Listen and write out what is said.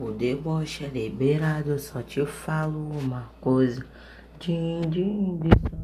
O deboche é liberado, só te falo uma coisa. Din, din, din.